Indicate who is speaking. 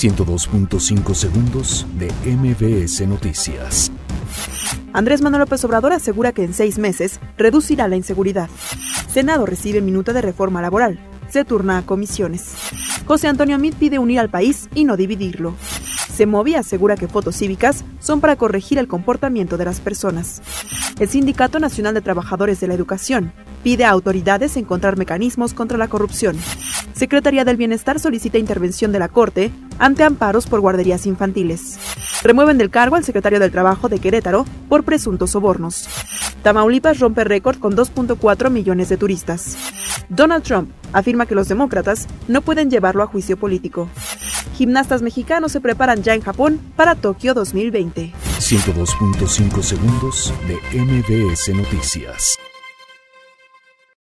Speaker 1: 102.5 segundos de MBS Noticias.
Speaker 2: Andrés Manuel López Obrador asegura que en seis meses reducirá la inseguridad. Senado recibe minuta de reforma laboral. Se turna a comisiones. José Antonio Mit pide unir al país y no dividirlo. Semovi asegura que fotos cívicas son para corregir el comportamiento de las personas. El Sindicato Nacional de Trabajadores de la Educación pide a autoridades encontrar mecanismos contra la corrupción. Secretaría del Bienestar solicita intervención de la Corte ante amparos por guarderías infantiles. Remueven del cargo al secretario del Trabajo de Querétaro por presuntos sobornos. Tamaulipas rompe récord con 2.4 millones de turistas. Donald Trump afirma que los demócratas no pueden llevarlo a juicio político. Gimnastas mexicanos se preparan ya en Japón para Tokio 2020.
Speaker 1: 102.5 segundos de MBS Noticias.